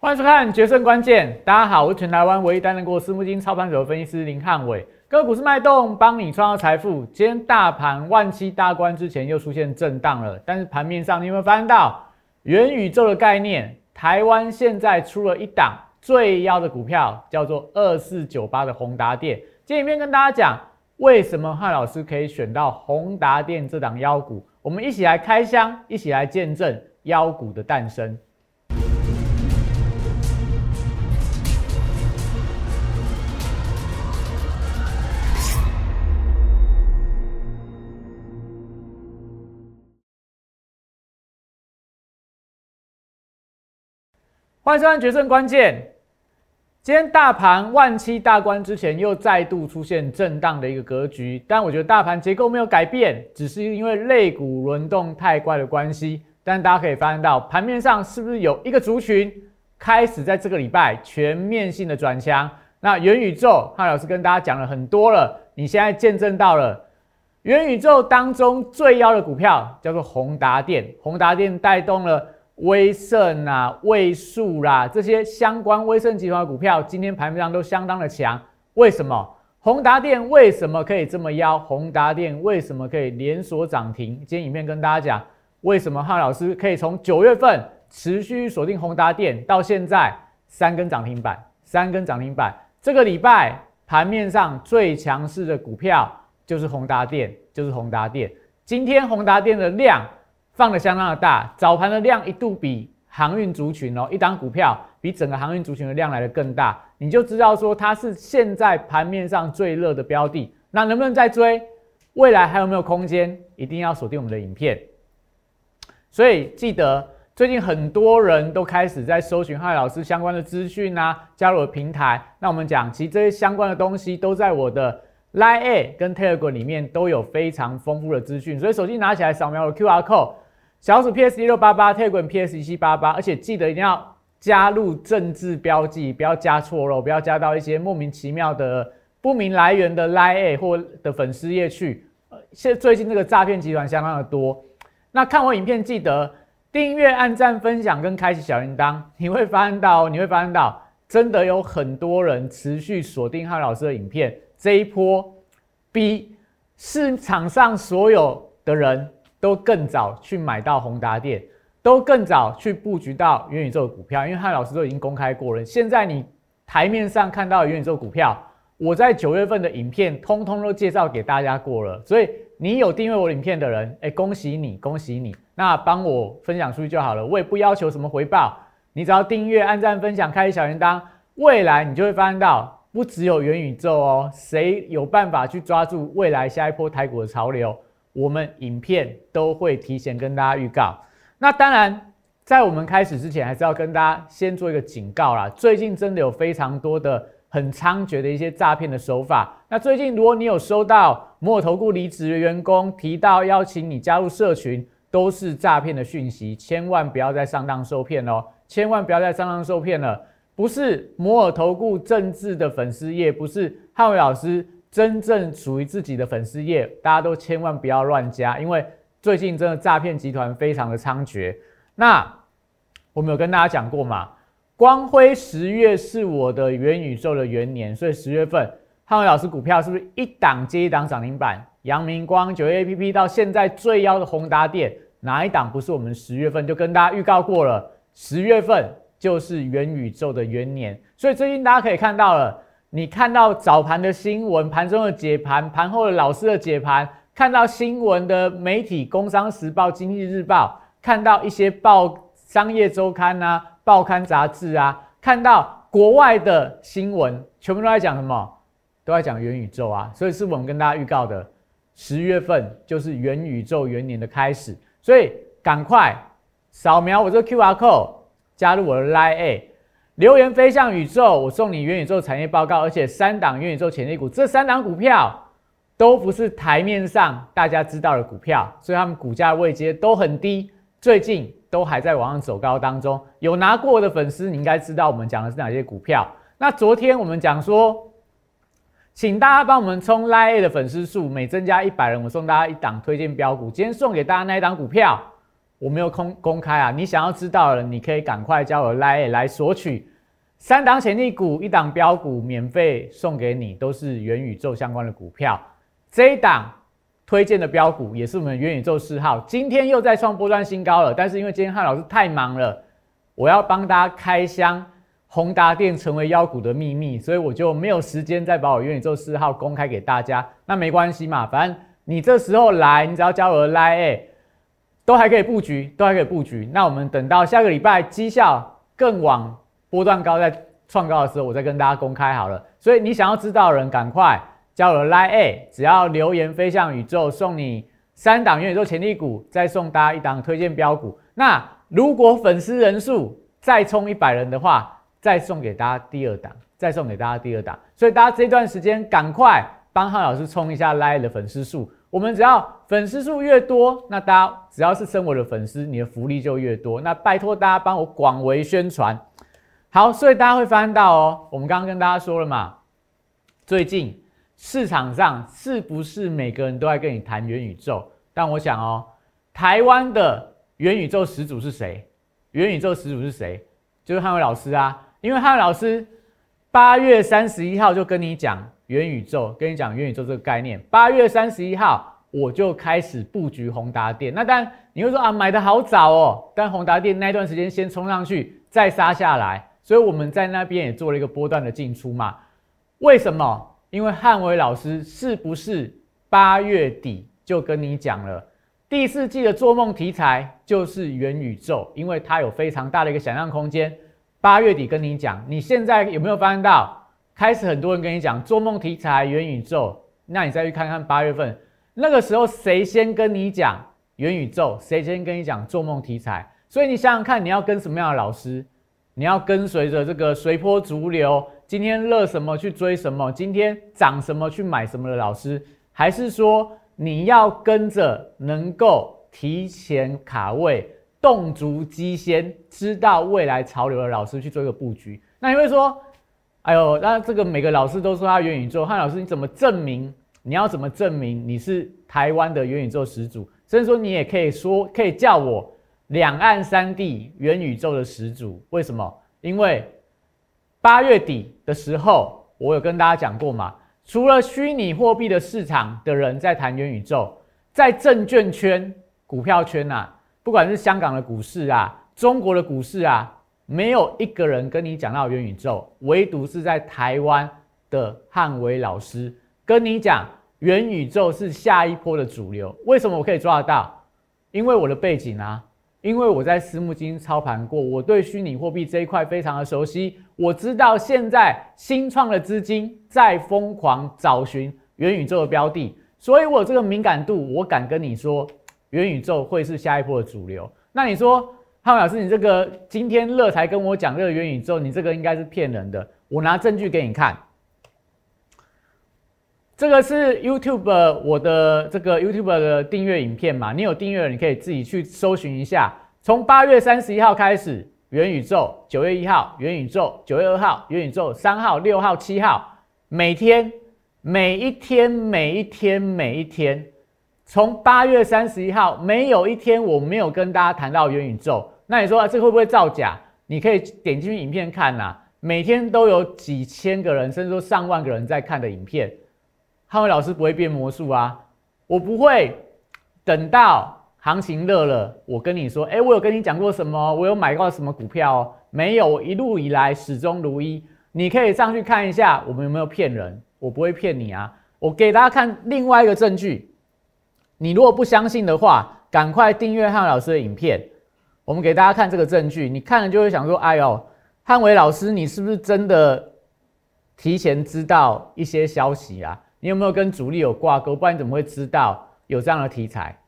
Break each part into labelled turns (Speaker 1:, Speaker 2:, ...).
Speaker 1: 欢迎收看《决胜关键》，大家好，我是全台湾唯一担任过私募基金操盘手的分析师林汉伟。个股市脉动，帮你创造财富。今天大盘万七大关之前又出现震荡了，但是盘面上你有没有发现到元宇宙的概念？台湾现在出了一档最妖的股票，叫做二四九八的宏达电。今天影片跟大家讲，为什么汉老师可以选到宏达电这档妖股？我们一起来开箱，一起来见证妖股的诞生。欢迎收看《决胜关键》。今天大盘万七大关之前，又再度出现震荡的一个格局。但我觉得大盘结构没有改变，只是因为类股轮动太快的关系。但大家可以发现到，盘面上是不是有一个族群开始在这个礼拜全面性的转强？那元宇宙，汉老师跟大家讲了很多了，你现在见证到了元宇宙当中最妖的股票叫做宏达电，宏达电带动了。威盛啊、位数啦，这些相关威盛集团的股票，今天盘面上都相当的强。为什么？宏达电为什么可以这么妖？宏达电为什么可以连锁涨停？今天影片跟大家讲，为什么汉老师可以从九月份持续锁定宏达电，到现在三根涨停板，三根涨停板。这个礼拜盘面上最强势的股票就是宏达电，就是宏达电。今天宏达电的量。放的相当的大，早盘的量一度比航运族群哦，一档股票比整个航运族群的量来的更大，你就知道说它是现在盘面上最热的标的。那能不能再追？未来还有没有空间？一定要锁定我们的影片。所以记得最近很多人都开始在搜寻汉老师相关的资讯啊，加入平台。那我们讲，其实这些相关的东西都在我的 Line A 跟 Telegram 里面都有非常丰富的资讯。所以手机拿起来扫描我 QR code。小鼠 PS 一六八八，特滚 PS 一七八八，而且记得一定要加入政治标记，不要加错了，不要加到一些莫名其妙的不明来源的 lie 或的粉丝页去。呃，现最近这个诈骗集团相当的多。那看完影片记得订阅、按赞、分享跟开启小铃铛，你会发现到，你会发现到，真的有很多人持续锁定汉老师的影片，这一波比市场上所有的人。都更早去买到宏达电，都更早去布局到元宇宙的股票，因为汉老师都已经公开过了。现在你台面上看到元宇宙股票，我在九月份的影片通通都介绍给大家过了。所以你有订阅我影片的人，哎，恭喜你，恭喜你！那帮我分享出去就好了，我也不要求什么回报，你只要订阅、按赞、分享、开小铃铛，未来你就会发现到，不只有元宇宙哦，谁有办法去抓住未来下一波台股的潮流？我们影片都会提前跟大家预告。那当然，在我们开始之前，还是要跟大家先做一个警告啦。最近真的有非常多的很猖獗的一些诈骗的手法。那最近如果你有收到摩尔投顾离职的员工提到邀请你加入社群，都是诈骗的讯息，千万不要再上当受骗哦！千万不要再上当受骗了。不是摩尔投顾政治的粉丝页，不是汉伟老师。真正属于自己的粉丝页，大家都千万不要乱加，因为最近真的诈骗集团非常的猖獗。那我们有跟大家讲过嘛？光辉十月是我的元宇宙的元年，所以十月份汉伟老师股票是不是一档接一档涨停板？阳明光、九月 A P P 到现在最妖的宏达电，哪一档不是我们十月份就跟大家预告过了？十月份就是元宇宙的元年，所以最近大家可以看到了。你看到早盘的新闻，盘中的解盘，盘后的老师的解盘，看到新闻的媒体，《工商时报》《经济日报》，看到一些报商业周刊啊、报刊杂志啊，看到国外的新闻，全部都在讲什么？都在讲元宇宙啊！所以是我们跟大家预告的，十月份就是元宇宙元年的开始，所以赶快扫描我这个 Q R code，加入我的 Line A。留言飞向宇宙，我送你元宇宙产业报告，而且三档元宇宙潜力股，这三档股票都不是台面上大家知道的股票，所以他们股价位阶都很低，最近都还在往上走高当中。有拿过的粉丝，你应该知道我们讲的是哪些股票。那昨天我们讲说，请大家帮我们冲 Line A 的粉丝数，每增加一百人，我送大家一档推荐标股。今天送给大家那一档股票，我没有公公开啊。你想要知道了，你可以赶快加我 Line 来索取三档潜力股，一档标股免费送给你，都是元宇宙相关的股票。这一档推荐的标股也是我们元宇宙四号，今天又在创波段新高了。但是因为今天汉老师太忙了，我要帮大家开箱。宏达电成为妖股的秘密，所以我就没有时间再把我元宇宙四号公开给大家。那没关系嘛，反正你这时候来，你只要加我的 line，都还可以布局，都还可以布局。那我们等到下个礼拜绩效更往波段高、再创高的时候，我再跟大家公开好了。所以你想要知道的人，赶快加我的 line，只要留言飞向宇宙，送你三档元宇宙潜力股，再送大家一档推荐标股。那如果粉丝人数再冲一百人的话，再送给大家第二档，再送给大家第二档，所以大家这段时间赶快帮汉老师冲一下 Live 的粉丝数。我们只要粉丝数越多，那大家只要是生我的粉丝，你的福利就越多。那拜托大家帮我广为宣传。好，所以大家会发现到哦，我们刚刚跟大家说了嘛，最近市场上是不是每个人都在跟你谈元宇宙？但我想哦，台湾的元宇宙始祖是谁？元宇宙始祖是谁？就是汉伟老师啊。因为汉老师八月三十一号就跟你讲元宇宙，跟你讲元宇宙这个概念。八月三十一号我就开始布局宏达电。那当然你会说啊，买的好早哦。但宏达电那段时间先冲上去，再杀下来，所以我们在那边也做了一个波段的进出嘛。为什么？因为汉伟老师是不是八月底就跟你讲了第四季的做梦题材就是元宇宙，因为它有非常大的一个想象空间。八月底跟你讲，你现在有没有发现到，开始很多人跟你讲做梦题材、元宇宙？那你再去看看八月份那个时候，谁先跟你讲元宇宙？谁先跟你讲做梦题材？所以你想想看，你要跟什么样的老师？你要跟随着这个随波逐流，今天热什么去追什么，今天涨什么去买什么的老师，还是说你要跟着能够提前卡位？动足机先，知道未来潮流的老师去做一个布局。那你会说，哎呦，那这个每个老师都说他元宇宙，汉老师你怎么证明？你要怎么证明你是台湾的元宇宙始祖？甚至说你也可以说，可以叫我两岸三地元宇宙的始祖。为什么？因为八月底的时候，我有跟大家讲过嘛，除了虚拟货币的市场的人在谈元宇宙，在证券圈、股票圈呐。不管是香港的股市啊，中国的股市啊，没有一个人跟你讲到元宇宙，唯独是在台湾的汉伟老师跟你讲元宇宙是下一波的主流。为什么我可以抓得到？因为我的背景啊，因为我在私募基金操盘过，我对虚拟货币这一块非常的熟悉。我知道现在新创的资金在疯狂找寻元宇宙的标的，所以我这个敏感度，我敢跟你说。元宇宙会是下一波的主流。那你说，汉老师，你这个今天乐才跟我讲这个元宇宙，你这个应该是骗人的。我拿证据给你看，这个是 YouTube 我的这个 YouTube 的订阅影片嘛？你有订阅，你可以自己去搜寻一下。从八月三十一号开始，元宇宙；九月一号，元宇宙；九月二号，元宇宙；三号、六号、七号，每天、每一天、每一天、每一天。从八月三十一号，没有一天我没有跟大家谈到元宇宙。那你说啊这会不会造假？你可以点进去影片看呐，每天都有几千个人，甚至说上万个人在看的影片。汉伟老师不会变魔术啊，我不会等到行情热了，我跟你说，哎，我有跟你讲过什么？我有买过什么股票？哦没有，我一路以来始终如一。你可以上去看一下，我们有没有骗人？我不会骗你啊。我给大家看另外一个证据。你如果不相信的话，赶快订阅汉老师的影片。我们给大家看这个证据，你看了就会想说：“哎呦，汉伟老师，你是不是真的提前知道一些消息啊？你有没有跟主力有挂钩？不然你怎么会知道有这样的题材？”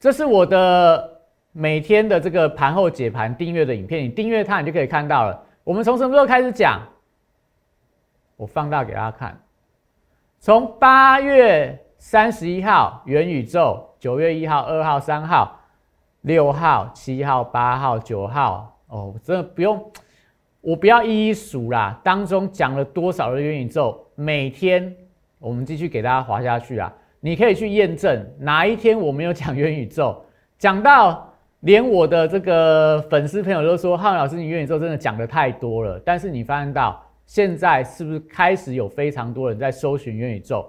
Speaker 1: 这是我的每天的这个盘后解盘订阅的影片，你订阅它，你就可以看到了。我们从什么时候开始讲？我放大给大家看，从八月。三十一号元宇宙，九月一号、二号、三号、六号、七号、八号、九号，哦，真的不用，我不要一一数啦。当中讲了多少的元宇宙？每天我们继续给大家划下去啊，你可以去验证哪一天我没有讲元宇宙。讲到连我的这个粉丝朋友都说，汉老师你元宇宙真的讲的太多了。但是你发现到现在是不是开始有非常多人在搜寻元宇宙？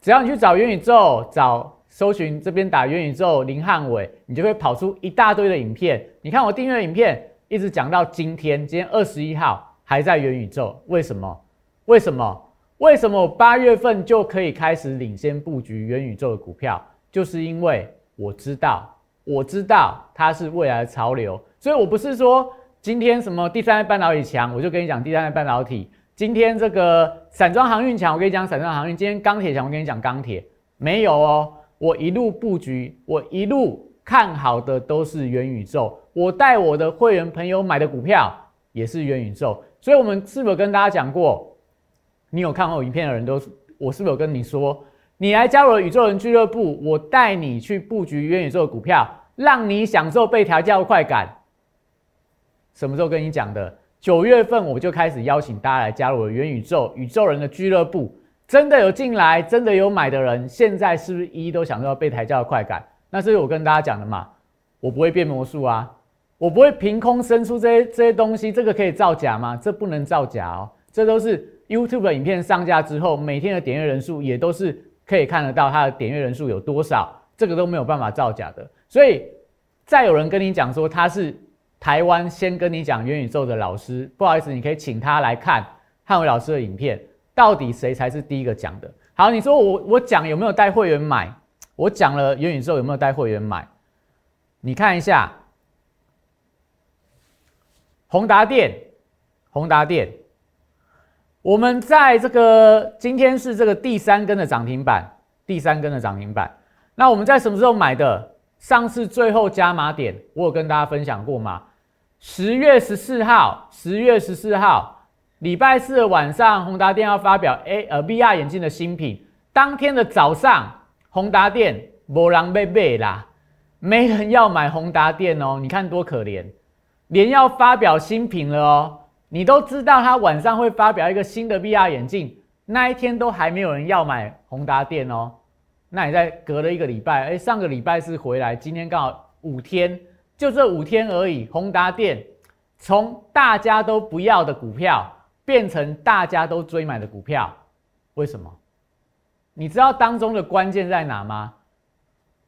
Speaker 1: 只要你去找元宇宙，找搜寻这边打元宇宙林汉伟，你就会跑出一大堆的影片。你看我订阅影片，一直讲到今天，今天二十一号还在元宇宙，为什么？为什么？为什么我八月份就可以开始领先布局元宇宙的股票？就是因为我知道，我知道它是未来的潮流，所以我不是说今天什么第三代半导体强，我就跟你讲第三代半导体。今天这个散装航运强，我跟你讲散装航运。今天钢铁强，我跟你讲钢铁。没有哦，我一路布局，我一路看好的都是元宇宙。我带我的会员朋友买的股票也是元宇宙。所以，我们是否有跟大家讲过？你有看过影片的人都，我是不是有跟你说，你来加入了宇宙人俱乐部，我带你去布局元宇宙的股票，让你享受被调教的快感。什么时候跟你讲的？九月份我就开始邀请大家来加入了元宇宙宇宙人的俱乐部，真的有进来，真的有买的人，现在是不是一都享受到被抬轿的快感？那这是我跟大家讲的嘛，我不会变魔术啊，我不会凭空生出这些这些东西，这个可以造假吗？这不能造假哦，这都是 YouTube 的影片上架之后，每天的点阅人数也都是可以看得到它的点阅人数有多少，这个都没有办法造假的。所以再有人跟你讲说他是。台湾先跟你讲元宇宙的老师，不好意思，你可以请他来看汉伟老师的影片，到底谁才是第一个讲的？好，你说我我讲有没有带会员买？我讲了元宇宙有没有带会员买？你看一下，宏达电，宏达电，我们在这个今天是这个第三根的涨停板，第三根的涨停板。那我们在什么时候买的？上次最后加码点，我有跟大家分享过吗？十月十四号，十月十四号，礼拜四的晚上，宏达电要发表 A 呃 VR 眼镜的新品。当天的早上，宏达电没人被卖啦，没人要买宏达电哦。你看多可怜，连要发表新品了哦。你都知道他晚上会发表一个新的 VR 眼镜，那一天都还没有人要买宏达电哦。那你在隔了一个礼拜，哎，上个礼拜是回来，今天刚好五天。就这五天而已，宏达电从大家都不要的股票变成大家都追买的股票，为什么？你知道当中的关键在哪吗？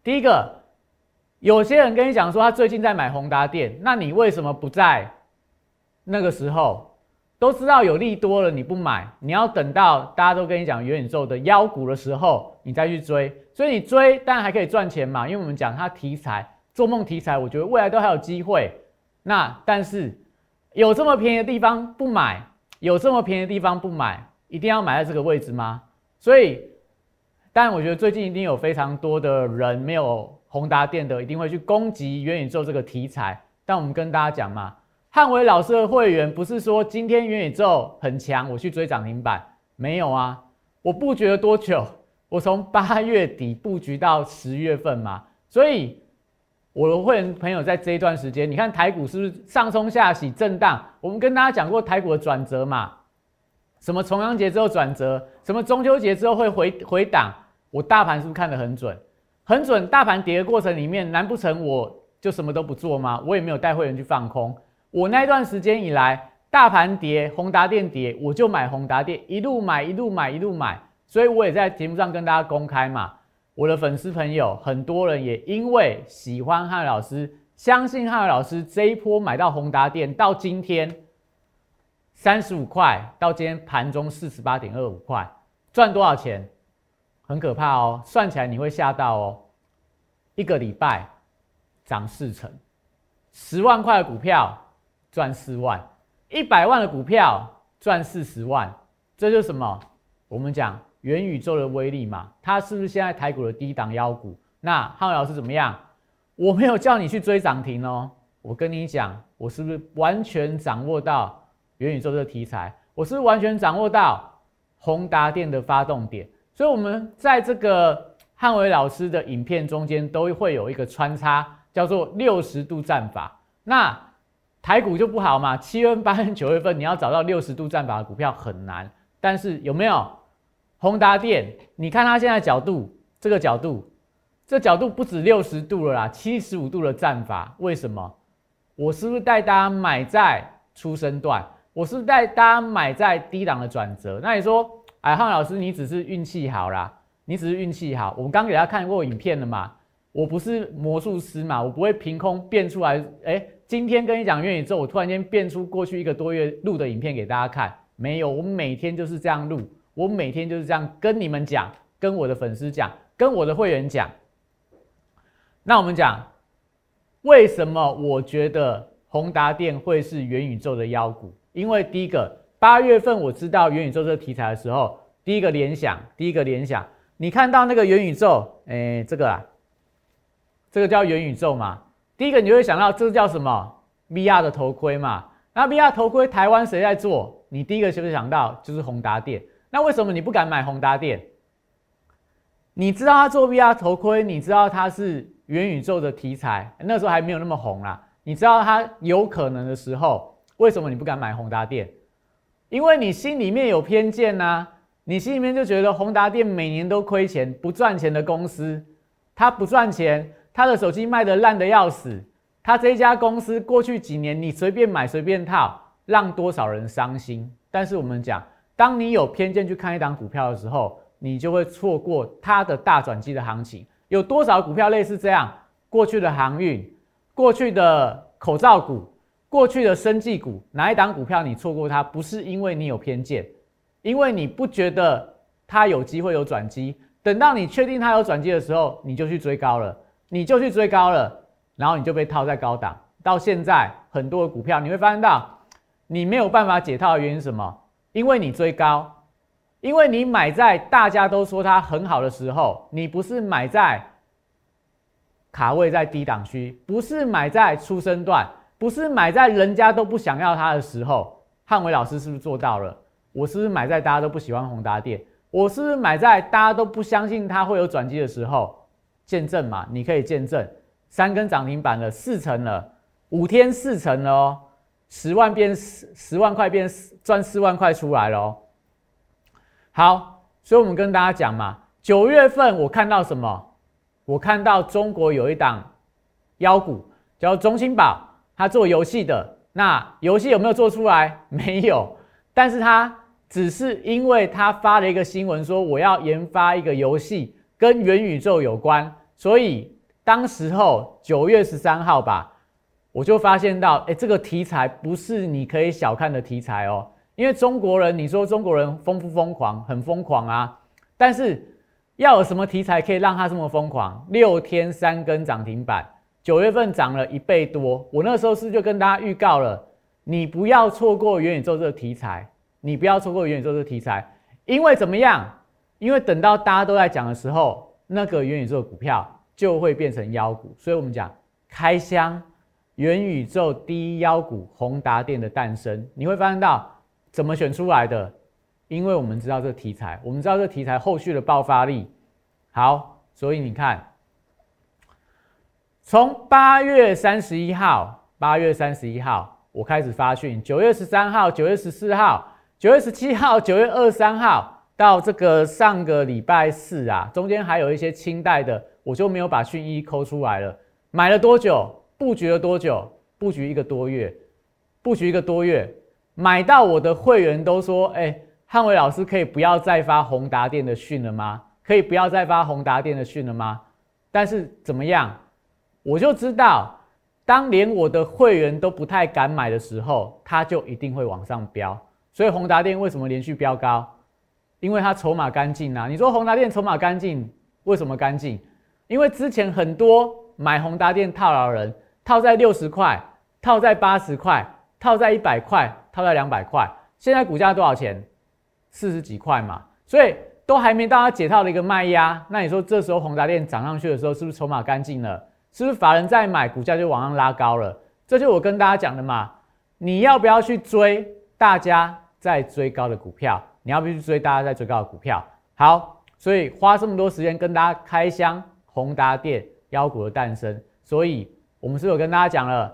Speaker 1: 第一个，有些人跟你讲说他最近在买宏达电，那你为什么不在那个时候？都知道有利多了，你不买，你要等到大家都跟你讲元宇宙的妖股的时候，你再去追。所以你追当然还可以赚钱嘛，因为我们讲它题材。做梦题材，我觉得未来都还有机会。那但是有这么便宜的地方不买，有这么便宜的地方不买，一定要买在这个位置吗？所以，但我觉得最近一定有非常多的人没有宏达电的，一定会去攻击元宇宙这个题材。但我们跟大家讲嘛，汉伟老师的会员不是说今天元宇宙很强，我去追涨停板，没有啊。我布局了多久？我从八月底布局到十月份嘛，所以。我的会员朋友在这一段时间，你看台股是不是上冲下洗震荡？我们跟大家讲过台股的转折嘛，什么重阳节之后转折，什么中秋节之后会回回档。我大盘是不是看得很准？很准。大盘跌的过程里面，难不成我就什么都不做吗？我也没有带会员去放空。我那段时间以来，大盘跌，宏达电跌，我就买宏达电，一路买一路买一路买。所以我也在节目上跟大家公开嘛。我的粉丝朋友很多人也因为喜欢汉老师，相信汉老师这一波买到宏达电，到今天三十五块，到今天盘中四十八点二五块，赚多少钱？很可怕哦，算起来你会吓到哦。一个礼拜涨四成，十万块的股票赚四万，一百万的股票赚四十万，这就是什么？我们讲。元宇宙的威力嘛，它是不是现在台股的低档妖股？那汉伟老师怎么样？我没有叫你去追涨停哦，我跟你讲，我是不是完全掌握到元宇宙这个题材？我是不是完全掌握到宏达电的发动点？所以，我们在这个汉伟老师的影片中间都会有一个穿插，叫做六十度战法。那台股就不好嘛，七月份、八月份、九月份，你要找到六十度战法的股票很难。但是有没有？宏达电，你看它现在角度，这个角度，这角度不止六十度了啦，七十五度的战法。为什么？我是不是带大家买在出生段？我是不是带大家买在低档的转折？那你说，哎，汉老师，你只是运气好啦，你只是运气好。我们刚给大家看过影片了嘛？我不是魔术师嘛，我不会凭空变出来。哎，今天跟你讲元宇宙，我突然间变出过去一个多月录的影片给大家看，没有，我每天就是这样录，我每天就是这样跟你们讲，跟我的粉丝讲，跟我的会员讲。那我们讲，为什么我觉得宏达电会是元宇宙的妖股？因为第一个，八月份我知道元宇宙这个题材的时候，第一个联想，第一个联想，你看到那个元宇宙，哎，这个啊，这个叫元宇宙嘛？第一个你就会想到，这个叫什么？VR 的头盔嘛？那 VR 头盔台湾谁在做？你第一个是不是想到就是宏达电？那为什么你不敢买宏达电？你知道他做 VR 头盔，你知道他是。元宇宙的题材那时候还没有那么红啦。你知道它有可能的时候，为什么你不敢买宏达电？因为你心里面有偏见呐，你心里面就觉得宏达电每年都亏钱、不赚钱的公司，它不赚钱，它的手机卖的烂的要死，它这家公司过去几年你随便买随便套，让多少人伤心。但是我们讲，当你有偏见去看一档股票的时候，你就会错过它的大转机的行情。有多少股票类似这样？过去的航运、过去的口罩股、过去的生技股，哪一档股票你错过它？不是因为你有偏见，因为你不觉得它有机会有转机。等到你确定它有转机的时候，你就去追高了，你就去追高了，然后你就被套在高档。到现在很多的股票，你会发现到你没有办法解套的原因是什么？因为你追高。因为你买在大家都说它很好的时候，你不是买在卡位在低档区，不是买在出生段，不是买在人家都不想要它的时候。汉伟老师是不是做到了？我是不是买在大家都不喜欢宏达电？我是不是买在大家都不相信它会有转机的时候？见证嘛，你可以见证，三根涨停板了，四成了，五天四成了哦，十万变十十万块变赚四万块出来了。好，所以我们跟大家讲嘛，九月份我看到什么？我看到中国有一档妖股叫中兴宝，它做游戏的。那游戏有没有做出来？没有，但是它只是因为它发了一个新闻说我要研发一个游戏跟元宇宙有关，所以当时候九月十三号吧，我就发现到，哎，这个题材不是你可以小看的题材哦。因为中国人，你说中国人疯不疯狂？很疯狂啊！但是要有什么题材可以让他这么疯狂？六天三根涨停板，九月份涨了一倍多。我那时候是就跟大家预告了，你不要错过元宇宙这个题材，你不要错过元宇宙这个题材，因为怎么样？因为等到大家都在讲的时候，那个元宇宙的股票就会变成妖股。所以我们讲开箱元宇宙第一妖股宏达电的诞生，你会发现到。怎么选出来的？因为我们知道这个题材，我们知道这个题材后续的爆发力好，所以你看，从八月三十一号，八月三十一号我开始发讯，九月十三号、九月十四号、九月十七号、九月二十三号，到这个上个礼拜四啊，中间还有一些清代的，我就没有把讯一抠出来了。买了多久？布局了多久？布局一个多月，布局一个多月。买到我的会员都说：“哎，汉伟老师可以不要再发宏达电的讯了吗？可以不要再发宏达电的讯了吗？”但是怎么样，我就知道，当连我的会员都不太敢买的时候，它就一定会往上飙。所以宏达电为什么连续飙高？因为它筹码干净啊！你说宏达电筹码干净，为什么干净？因为之前很多买宏达电套牢人，套在六十块，套在八十块，套在一百块。套在两百块，现在股价多少钱？四十几块嘛，所以都还没到它解套的一个卖压。那你说这时候宏达电涨上去的时候，是不是筹码干净了？是不是法人在买，股价就往上拉高了？这就我跟大家讲的嘛。你要不要去追大家在追高的股票？你要不要去追大家在追高的股票？好，所以花这么多时间跟大家开箱宏达电妖股的诞生。所以我们是有跟大家讲了，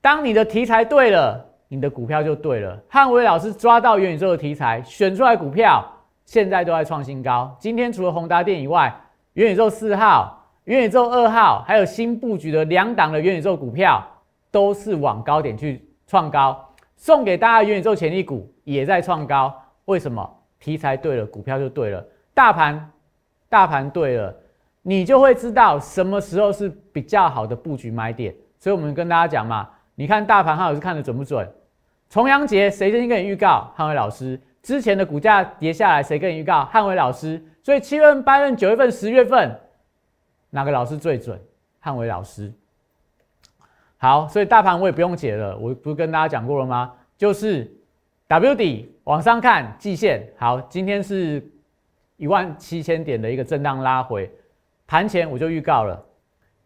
Speaker 1: 当你的题材对了。你的股票就对了。汉威老师抓到元宇宙的题材，选出来股票，现在都在创新高。今天除了宏达电以外，元宇宙四号、元宇宙二号，还有新布局的两档的元宇宙股票，都是往高点去创高。送给大家元宇宙潜力股也在创高，为什么？题材对了，股票就对了。大盘，大盘对了，你就会知道什么时候是比较好的布局买点。所以，我们跟大家讲嘛，你看大盘，汉伟是看的准不准？重阳节谁先跟你预告？汉伟老师。之前的股价跌下来，谁跟你预告？汉伟老师。所以七月份、八月份、九月份、十月份，哪个老师最准？汉伟老师。好，所以大盘我也不用解了，我不是跟大家讲过了吗？就是 W 底往上看季线。好，今天是一万七千点的一个震荡拉回，盘前我就预告了。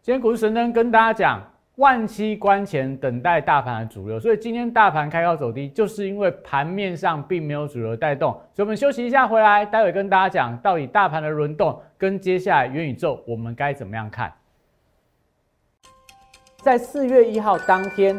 Speaker 1: 今天股市神灯跟大家讲，万七关前等待大盘的主流，所以今天大盘开高走低，就是因为盘面上并没有主流带动。所以我们休息一下，回来待会跟大家讲，到底大盘的轮动跟接下来元宇宙我们该怎么样看。在四月一号当天，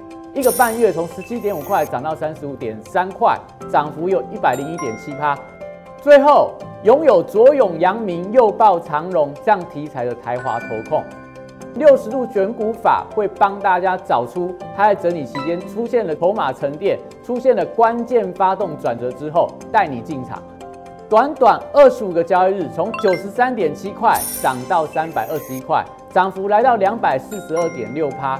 Speaker 1: 一个半月从十七点五块涨到三十五点三块，涨幅有一百零一点七趴。最后拥有左永阳明、右抱长荣这样题材的台华投控，六十度选股法会帮大家找出它在整理期间出现了筹码沉淀，出现了关键发动转折之后，带你进场。短短二十五个交易日，从九十三点七块涨到三百二十一块，涨幅来到两百四十二点六趴。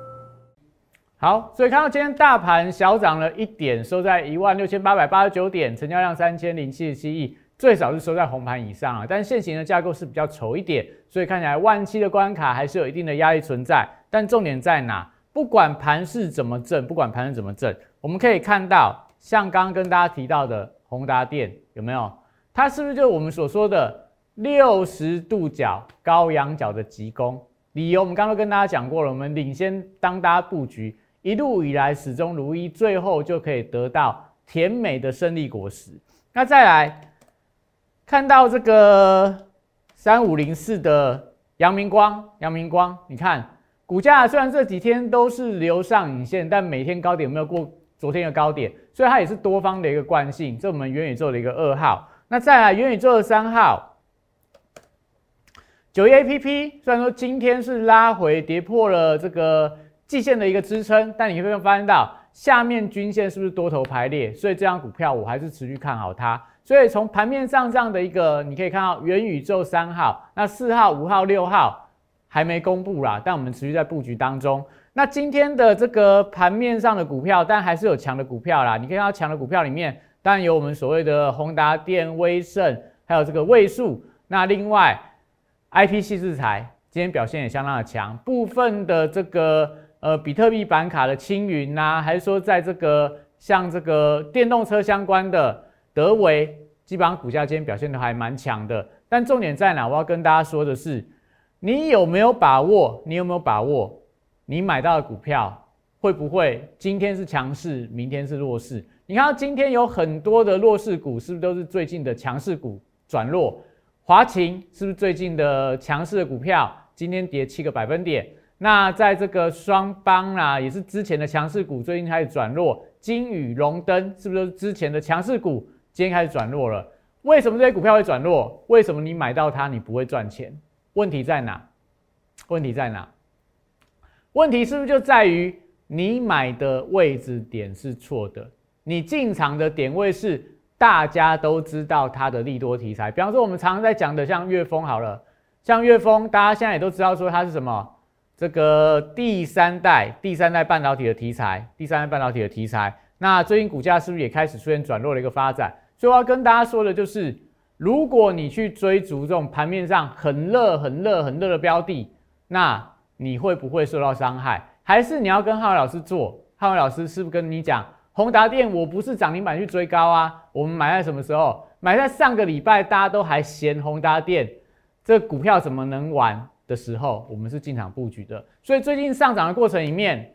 Speaker 1: 好，所以看到今天大盘小涨了一点，收在一万六千八百八十九点，成交量三千零七十七亿，最少是收在红盘以上啊。但现行的架构是比较丑一点，所以看起来万七的关卡还是有一定的压力存在。但重点在哪？不管盘势怎么震，不管盘势怎么震，我们可以看到，像刚刚跟大家提到的。宏达电有没有？它是不是就我们所说的六十度角高仰角的急攻？理由我们刚刚跟大家讲过了，我们领先当大家布局，一路以来始终如一，最后就可以得到甜美的胜利果实。那再来看到这个三五零四的阳明光，阳明光，你看股价虽然这几天都是留上影线，但每天高点有没有过？昨天的高点，所以它也是多方的一个惯性。这我们元宇宙的一个二号，那再来元宇宙的三号，九一 A P P。虽然说今天是拉回跌破了这个季线的一个支撑，但你会发现到下面均线是不是多头排列？所以这张股票我还是持续看好它。所以从盘面上这样的一个，你可以看到元宇宙三号，那四号、五号、六号还没公布啦，但我们持续在布局当中。那今天的这个盘面上的股票，但还是有强的股票啦。你可以看到强的股票里面，当然有我们所谓的宏达电、威盛，还有这个位数。那另外，IP 系制裁今天表现也相当的强。部分的这个呃比特币板卡的青云呐，还是说在这个像这个电动车相关的德维，基本上股价今天表现的还蛮强的。但重点在哪？我要跟大家说的是，你有没有把握？你有没有把握？你买到的股票会不会今天是强势，明天是弱势？你看今天有很多的弱势股，是不是都是最近的强势股转弱？华勤是不是最近的强势的股票？今天跌七个百分点。那在这个双邦啊，也是之前的强势股，最近开始转弱。金宇龙灯是不是之前的强势股，今天开始转弱了？为什么这些股票会转弱？为什么你买到它你不会赚钱？问题在哪？问题在哪？问题是不是就在于你买的位置点是错的？你进场的点位是大家都知道它的利多题材，比方说我们常常在讲的像岳峰好了，像岳峰，大家现在也都知道说它是什么，这个第三代第三代半导体的题材，第三代半导体的题材。那最近股价是不是也开始出现转弱的一个发展？所以我要跟大家说的就是，如果你去追逐这种盘面上很热、很热、很热的标的，那你会不会受到伤害？还是你要跟浩伟老师做？浩伟老师是不是跟你讲，宏达电我不是涨停板去追高啊？我们买在什么时候？买在上个礼拜大家都还嫌宏达电这股票怎么能玩的时候，我们是进场布局的。所以最近上涨的过程里面。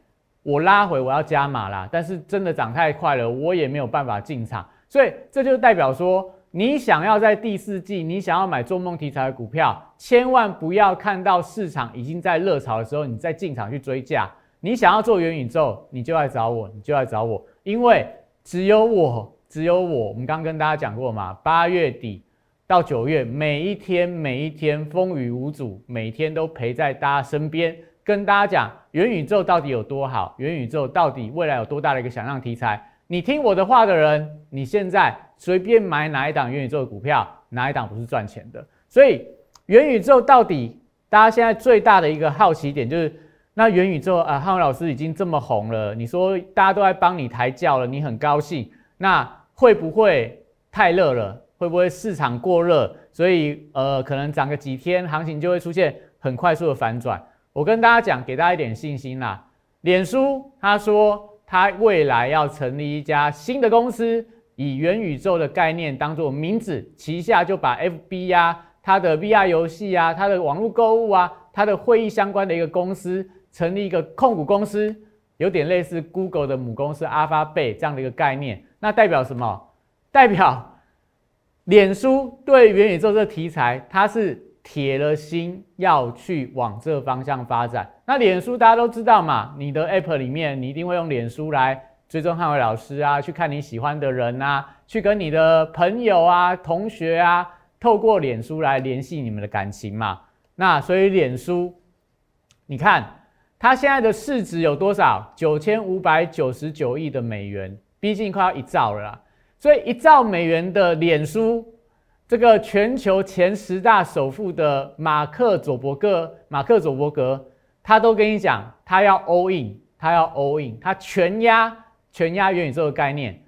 Speaker 1: 我拉回，我要加码啦，但是真的涨太快了，我也没有办法进场，所以这就代表说，你想要在第四季，你想要买做梦题材的股票，千万不要看到市场已经在热潮的时候，你再进场去追价。你想要做元宇宙，你就来找我，你就来找我，因为只有我，只有我，我们刚跟大家讲过嘛，八月底到九月，每一天每一天风雨无阻，每天都陪在大家身边。跟大家讲元宇宙到底有多好，元宇宙到底未来有多大的一个想象题材？你听我的话的人，你现在随便买哪一档元宇宙的股票，哪一档不是赚钱的？所以元宇宙到底，大家现在最大的一个好奇点就是，那元宇宙啊，汉文老师已经这么红了，你说大家都在帮你抬轿了，你很高兴，那会不会太热了？会不会市场过热？所以呃，可能涨个几天，行情就会出现很快速的反转？我跟大家讲，给大家一点信心啦。脸书他说，他未来要成立一家新的公司，以元宇宙的概念当做名字，旗下就把 FB 呀、它的 VR 游戏啊、它的网络购物啊、它的会议相关的一个公司，成立一个控股公司，有点类似 Google 的母公司 Alphabet 这样的一个概念。那代表什么？代表脸书对元宇宙这个题材，它是。铁了心要去往这方向发展。那脸书大家都知道嘛，你的 App 里面你一定会用脸书来追踪汉伟老师啊，去看你喜欢的人啊，去跟你的朋友啊、同学啊，透过脸书来联系你们的感情嘛。那所以脸书，你看它现在的市值有多少？九千五百九十九亿的美元，毕竟快要一兆了啦。所以一兆美元的脸书。这个全球前十大首富的马克·佐伯格，马克·佐伯格，他都跟你讲，他要 all in，他要 all in，他全压全压元宇宙的概念，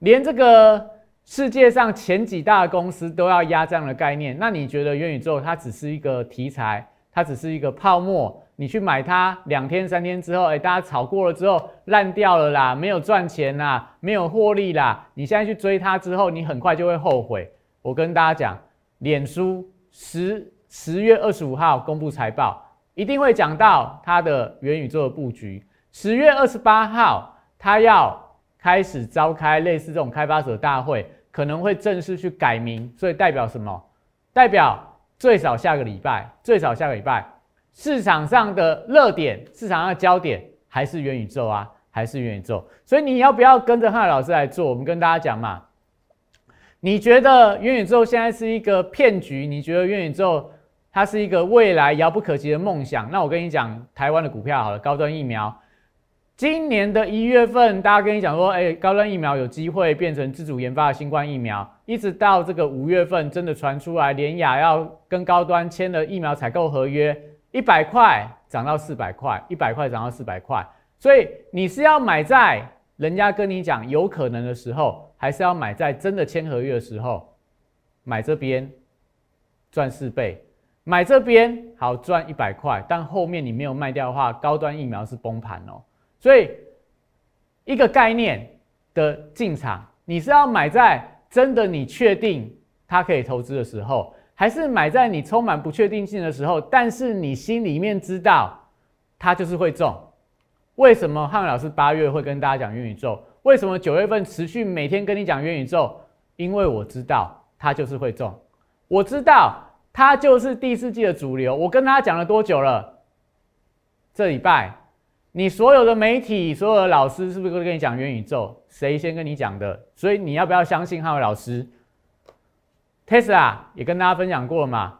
Speaker 1: 连这个世界上前几大公司都要压这样的概念。那你觉得元宇宙它只是一个题材，它只是一个泡沫？你去买它两天三天之后，哎，大家炒过了之后烂掉了啦，没有赚钱啦，没有获利啦。你现在去追它之后，你很快就会后悔。我跟大家讲，脸书十十月二十五号公布财报，一定会讲到它的元宇宙的布局。十月二十八号，它要开始召开类似这种开发者大会，可能会正式去改名，所以代表什么？代表最少下个礼拜，最少下个礼拜，市场上的热点，市场上的焦点还是元宇宙啊，还是元宇宙。所以你要不要跟着汉老师来做？我们跟大家讲嘛。你觉得元宇宙现在是一个骗局？你觉得元宇宙它是一个未来遥不可及的梦想？那我跟你讲，台湾的股票好了，高端疫苗，今年的一月份，大家跟你讲说，哎，高端疫苗有机会变成自主研发的新冠疫苗，一直到这个五月份，真的传出来，联雅要跟高端签了疫苗采购合约，一百块涨到四百块，一百块涨到四百块，所以你是要买在人家跟你讲有可能的时候。还是要买在真的签合约的时候，买这边赚四倍，买这边好赚一百块，但后面你没有卖掉的话，高端疫苗是崩盘哦。所以一个概念的进场，你是要买在真的你确定它可以投资的时候，还是买在你充满不确定性的时候？但是你心里面知道它就是会中。为什么汉伟老师八月会跟大家讲元宇宙？为什么九月份持续每天跟你讲元宇宙？因为我知道它就是会中，我知道它就是第四季的主流。我跟大家讲了多久了？这礼拜，你所有的媒体、所有的老师是不是都跟你讲元宇宙？谁先跟你讲的？所以你要不要相信汉伟老师？Tesla 也跟大家分享过了嘛？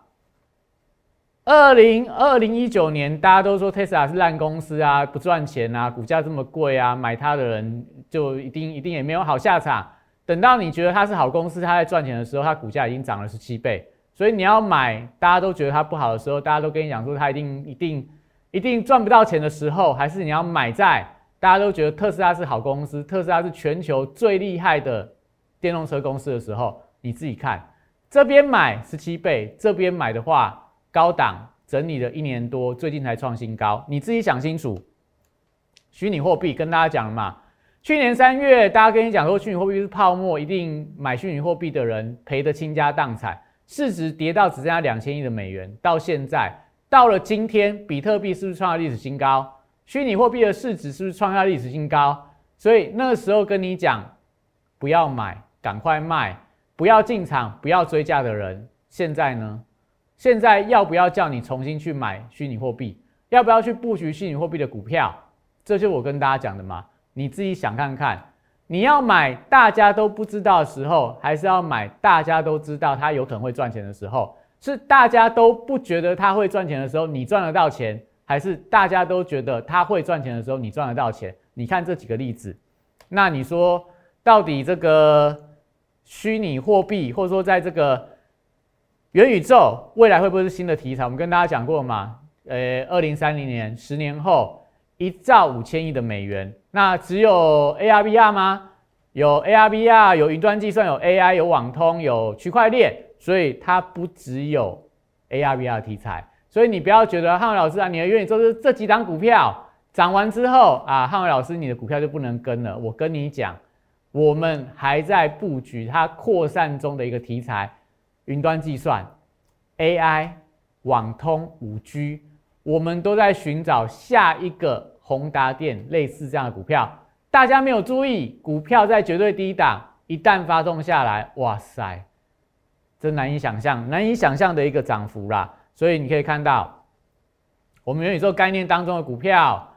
Speaker 1: 二零二零一九年，大家都说 Tesla 是烂公司啊，不赚钱啊，股价这么贵啊，买它的人就一定一定也没有好下场。等到你觉得它是好公司，它在赚钱的时候，它股价已经涨了十七倍。所以你要买，大家都觉得它不好的时候，大家都跟你讲说它一定一定一定赚不到钱的时候，还是你要买在大家都觉得特斯拉是好公司，特斯拉是全球最厉害的电动车公司的时候，你自己看这边买十七倍，这边买的话高档整理了一年多，最近才创新高，你自己想清楚。虚拟货币跟大家讲了嘛，去年三月大家跟你讲说虚拟货币是泡沫，一定买虚拟货币的人赔得倾家荡产，市值跌到只剩下两千亿的美元。到现在到了今天，比特币是不是创下历史新高？虚拟货币的市值是不是创下历史新高？所以那时候跟你讲不要买，赶快卖，不要进场，不要追价的人，现在呢？现在要不要叫你重新去买虚拟货币？要不要去布局虚拟货币的股票？这就我跟大家讲的嘛，你自己想看看，你要买大家都不知道的时候，还是要买大家都知道它有可能会赚钱的时候？是大家都不觉得它会赚钱的时候，你赚得到钱，还是大家都觉得它会赚钱的时候，你赚得到钱？你看这几个例子，那你说到底这个虚拟货币，或者说在这个元宇宙未来会不会是新的题材？我们跟大家讲过嘛，呃，二零三零年，十年后。一兆五千亿的美元，那只有 ARVR 吗？有 ARVR，有云端计算，有 AI，有网通，有区块链，所以它不只有 ARVR 题材。所以你不要觉得汉伟老师啊，你的元宇宙是这几档股票涨完之后啊，汉伟老师你的股票就不能跟了。我跟你讲，我们还在布局它扩散中的一个题材，云端计算、AI、网通、五 G。我们都在寻找下一个宏达电类似这样的股票，大家没有注意，股票在绝对低档，一旦发动下来，哇塞，真难以想象，难以想象的一个涨幅啦。所以你可以看到，我们元宇宙概念当中的股票，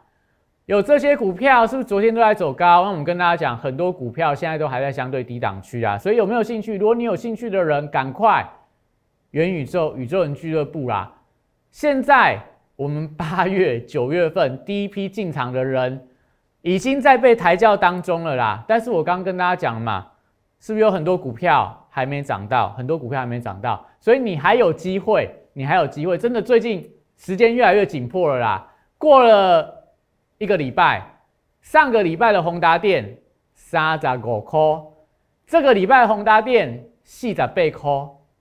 Speaker 1: 有这些股票是不是昨天都在走高？那我们跟大家讲，很多股票现在都还在相对低档区啊。所以有没有兴趣？如果你有兴趣的人，赶快元宇宙宇宙人俱乐部啦，现在。我们八月、九月份第一批进场的人，已经在被抬轿当中了啦。但是我刚跟大家讲嘛，是不是有很多股票还没涨到？很多股票还没涨到，所以你还有机会，你还有机会。真的，最近时间越来越紧迫了啦。过了一个礼拜，上个礼拜的宏达电三十五块，这个礼拜的宏达电四十八块，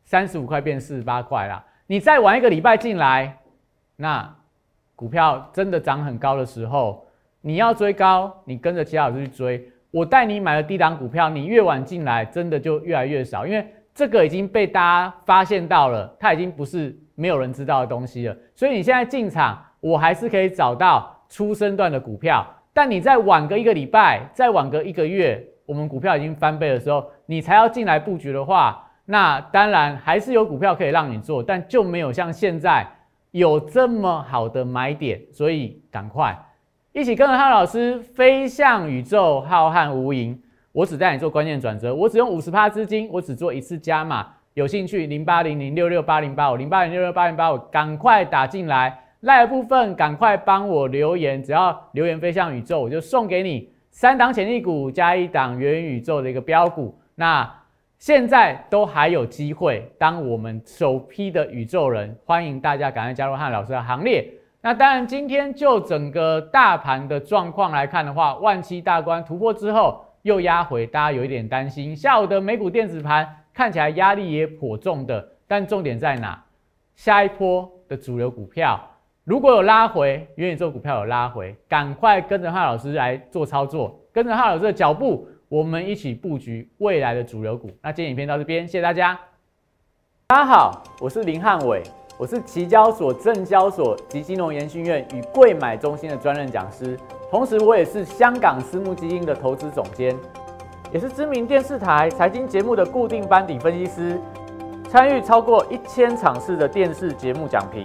Speaker 1: 三十五块变四十八块啦。你再晚一个礼拜进来。那股票真的涨很高的时候，你要追高，你跟着其他老师去追。我带你买了低档股票，你越晚进来，真的就越来越少，因为这个已经被大家发现到了，它已经不是没有人知道的东西了。所以你现在进场，我还是可以找到出生段的股票。但你再晚个一个礼拜，再晚个一个月，我们股票已经翻倍的时候，你才要进来布局的话，那当然还是有股票可以让你做，但就没有像现在。有这么好的买点，所以赶快一起跟着汉老师飞向宇宙浩瀚无垠。我只带你做关键转折，我只用五十趴资金，我只做一次加码。有兴趣零八零零六六八零八五零八零六六八零八五，赶快打进来。赖部分赶快帮我留言，只要留言飞向宇宙，我就送给你三档潜力股加一档元宇宙的一个标股。那。现在都还有机会，当我们首批的宇宙人，欢迎大家赶快加入汉老师的行列。那当然，今天就整个大盘的状况来看的话，万七大关突破之后又压回，大家有一点担心。下午的美股电子盘看起来压力也颇重的，但重点在哪？下一波的主流股票如果有拉回，元宇宙股票有拉回，赶快跟着汉老师来做操作，跟着汉老师的脚步。我们一起布局未来的主流股。那今天影片到这边，谢谢大家。大家好，我是林汉伟，我是期交所、证交所及金融研训院与贵买中心的专任讲师，同时我也是香港私募基金的投资总监，也是知名电视台财经节目的固定班底分析师，参与超过一千场次的电视节目讲评。